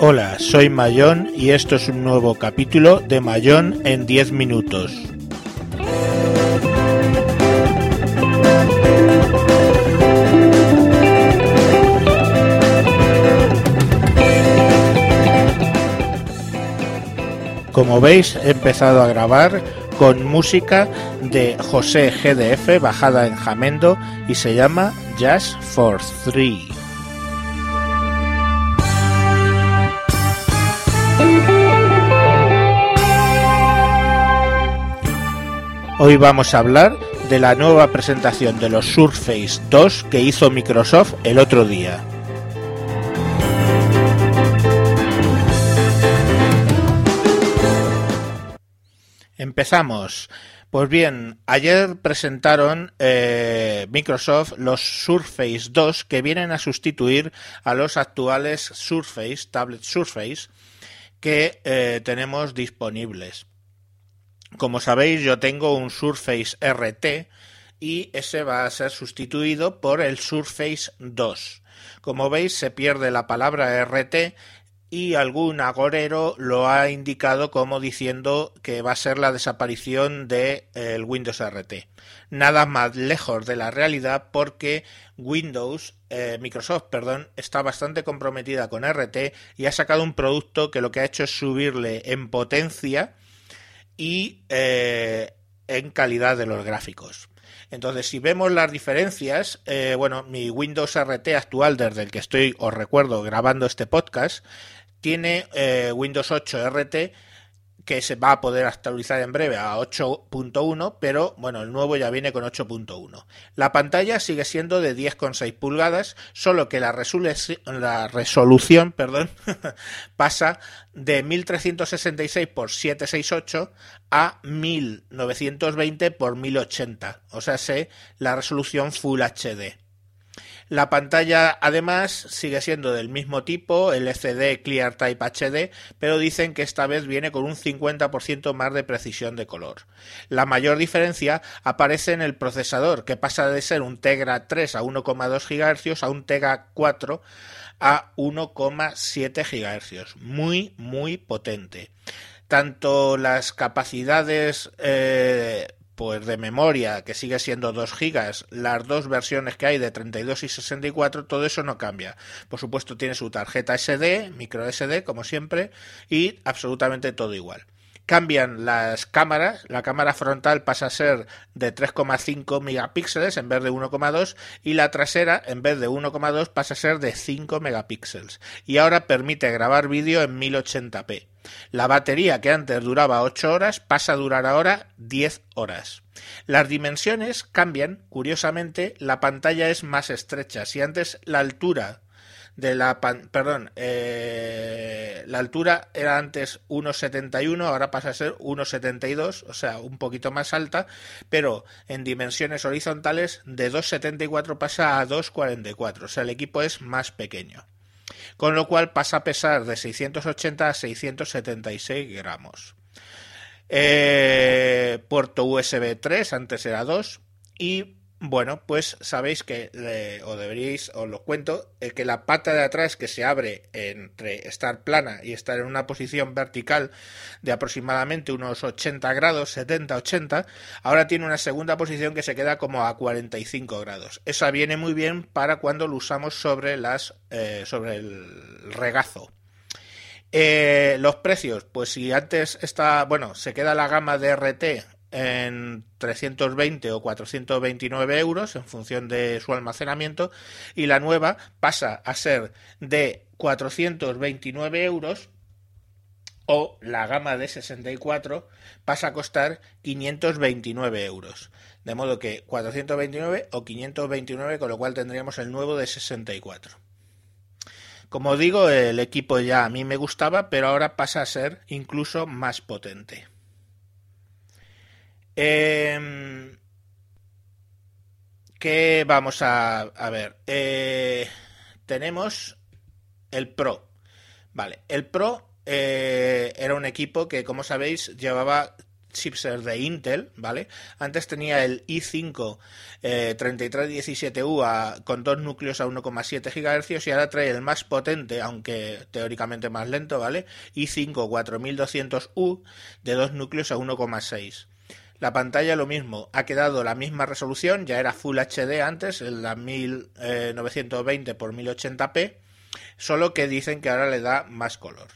Hola, soy Mayón y esto es un nuevo capítulo de Mayón en 10 minutos. Como veis, he empezado a grabar con música de José GDF bajada en Jamendo y se llama Jazz for Three. Hoy vamos a hablar de la nueva presentación de los Surface 2 que hizo Microsoft el otro día. Empezamos. Pues bien, ayer presentaron eh, Microsoft los Surface 2 que vienen a sustituir a los actuales Surface, Tablet Surface, que eh, tenemos disponibles. Como sabéis, yo tengo un Surface RT y ese va a ser sustituido por el Surface 2. Como veis, se pierde la palabra RT y algún agorero lo ha indicado como diciendo que va a ser la desaparición del de, Windows RT. Nada más lejos de la realidad porque Windows, eh, Microsoft, perdón, está bastante comprometida con RT y ha sacado un producto que lo que ha hecho es subirle en potencia y eh, en calidad de los gráficos. Entonces, si vemos las diferencias, eh, bueno, mi Windows RT actual, desde el que estoy, os recuerdo, grabando este podcast, tiene eh, Windows 8 RT que se va a poder actualizar en breve a 8.1, pero bueno, el nuevo ya viene con 8.1. La pantalla sigue siendo de 10,6 pulgadas, solo que la, la resolución perdón, pasa de 1366 x 768 a 1920 x 1080, o sea, sé la resolución Full HD. La pantalla además sigue siendo del mismo tipo, LCD Clear Type HD, pero dicen que esta vez viene con un 50% más de precisión de color. La mayor diferencia aparece en el procesador, que pasa de ser un Tegra 3 a 1,2 GHz a un Tegra 4 a 1,7 GHz. Muy, muy potente. Tanto las capacidades eh, pues de memoria, que sigue siendo 2 gigas, las dos versiones que hay de 32 y 64, todo eso no cambia. Por supuesto tiene su tarjeta SD, micro SD, como siempre, y absolutamente todo igual. Cambian las cámaras, la cámara frontal pasa a ser de 3,5 megapíxeles en vez de 1,2 y la trasera en vez de 1,2 pasa a ser de 5 megapíxeles. Y ahora permite grabar vídeo en 1080p. La batería que antes duraba 8 horas pasa a durar ahora 10 horas. Las dimensiones cambian, curiosamente, la pantalla es más estrecha. Si antes la altura de la perdón, eh, la altura era antes 1,71, ahora pasa a ser 1,72, o sea, un poquito más alta, pero en dimensiones horizontales de 2,74 pasa a 2,44, o sea, el equipo es más pequeño con lo cual pasa a pesar de 680 a 676 gramos. Eh, puerto USB 3, antes era 2, y bueno, pues sabéis que, o deberíais, os lo cuento, eh, que la pata de atrás que se abre entre estar plana y estar en una posición vertical de aproximadamente unos 80 grados, 70-80, ahora tiene una segunda posición que se queda como a 45 grados. Esa viene muy bien para cuando lo usamos sobre, las, eh, sobre el regazo. Eh, los precios, pues si antes está, bueno, se queda la gama de RT en 320 o 429 euros en función de su almacenamiento y la nueva pasa a ser de 429 euros o la gama de 64 pasa a costar 529 euros. De modo que 429 o 529, con lo cual tendríamos el nuevo de 64. Como digo, el equipo ya a mí me gustaba, pero ahora pasa a ser incluso más potente. Eh, ¿Qué vamos a, ver? Eh, tenemos el Pro. Vale, el Pro eh, era un equipo que, como sabéis, llevaba chipset de Intel, ¿vale? Antes tenía el i5 eh, 3317U con dos núcleos a 1,7 GHz y ahora trae el más potente, aunque teóricamente más lento, ¿vale? i5 4200U de dos núcleos a 1,6. La pantalla lo mismo, ha quedado la misma resolución, ya era Full HD antes, en la 1920 x 1080p, solo que dicen que ahora le da más color.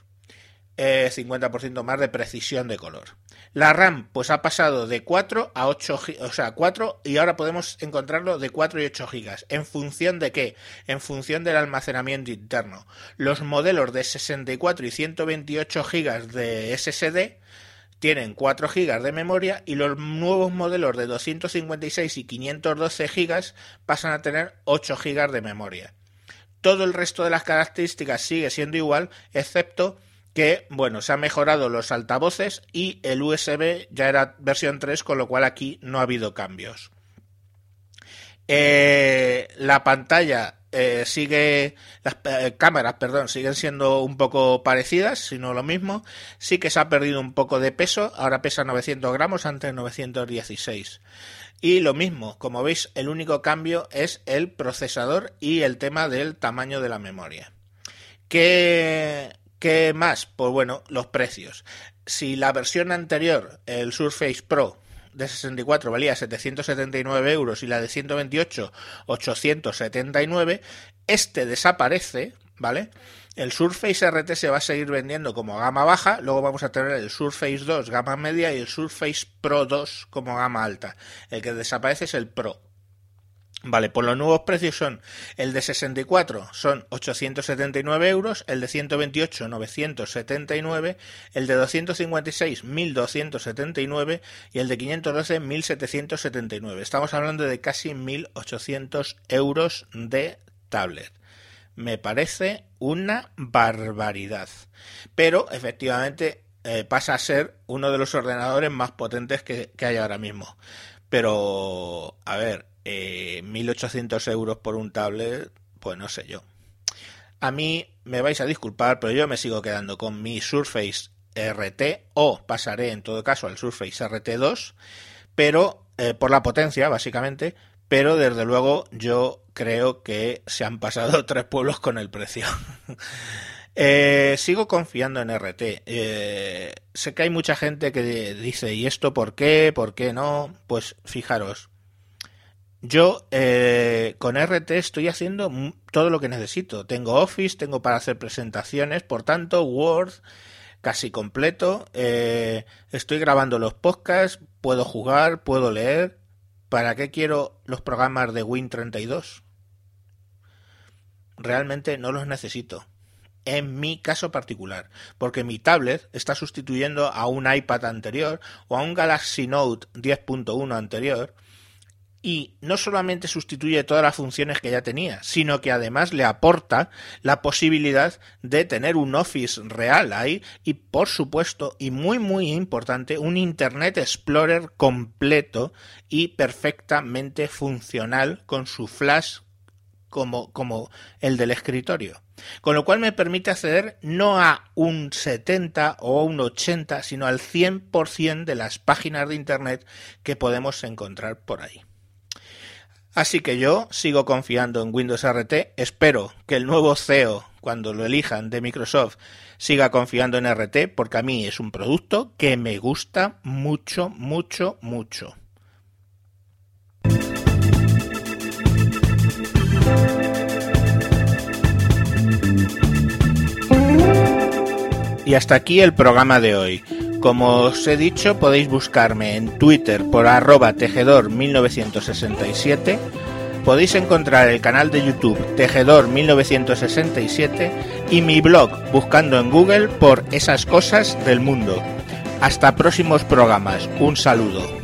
50% eh, más de precisión de color. La RAM pues ha pasado de 4 a 8 o sea, 4 y ahora podemos encontrarlo de 4 y 8 GB. ¿En función de qué? En función del almacenamiento interno. Los modelos de 64 y 128 GB de SSD tienen 4 GB de memoria y los nuevos modelos de 256 y 512 GB pasan a tener 8 GB de memoria. Todo el resto de las características sigue siendo igual, excepto que, bueno, se han mejorado los altavoces y el USB ya era versión 3, con lo cual aquí no ha habido cambios. Eh, la pantalla eh, sigue, las eh, cámaras, perdón, siguen siendo un poco parecidas, si no lo mismo. Sí que se ha perdido un poco de peso, ahora pesa 900 gramos, antes 916. Y lo mismo, como veis, el único cambio es el procesador y el tema del tamaño de la memoria. ¿Qué, ¿Qué más? Pues bueno, los precios. Si la versión anterior, el Surface Pro de 64 valía 779 euros y la de 128 879, este desaparece, ¿vale? El Surface RT se va a seguir vendiendo como gama baja, luego vamos a tener el Surface 2 gama media y el Surface Pro 2 como gama alta. El que desaparece es el Pro. Vale, pues los nuevos precios son el de 64 son 879 euros, el de 128 979, el de 256 1279 y el de 512 1779. Estamos hablando de casi 1800 euros de tablet. Me parece una barbaridad. Pero efectivamente eh, pasa a ser uno de los ordenadores más potentes que, que hay ahora mismo. Pero, a ver, eh, 1.800 euros por un tablet, pues no sé yo. A mí me vais a disculpar, pero yo me sigo quedando con mi Surface RT o pasaré en todo caso al Surface RT2, pero eh, por la potencia básicamente, pero desde luego yo creo que se han pasado tres pueblos con el precio. Eh, sigo confiando en RT. Eh, sé que hay mucha gente que dice, ¿y esto por qué? ¿Por qué no? Pues fijaros, yo eh, con RT estoy haciendo todo lo que necesito. Tengo Office, tengo para hacer presentaciones, por tanto Word casi completo. Eh, estoy grabando los podcasts, puedo jugar, puedo leer. ¿Para qué quiero los programas de Win32? Realmente no los necesito. En mi caso particular, porque mi tablet está sustituyendo a un iPad anterior o a un Galaxy Note 10.1 anterior y no solamente sustituye todas las funciones que ya tenía, sino que además le aporta la posibilidad de tener un Office real ahí y por supuesto y muy muy importante un Internet Explorer completo y perfectamente funcional con su flash como, como el del escritorio. Con lo cual me permite acceder no a un 70 o un 80, sino al 100% de las páginas de Internet que podemos encontrar por ahí. Así que yo sigo confiando en Windows RT. Espero que el nuevo CEO, cuando lo elijan de Microsoft, siga confiando en RT, porque a mí es un producto que me gusta mucho, mucho, mucho. Y hasta aquí el programa de hoy. Como os he dicho, podéis buscarme en Twitter por arroba tejedor 1967. Podéis encontrar el canal de YouTube Tejedor 1967 y mi blog buscando en Google por esas cosas del mundo. Hasta próximos programas. Un saludo.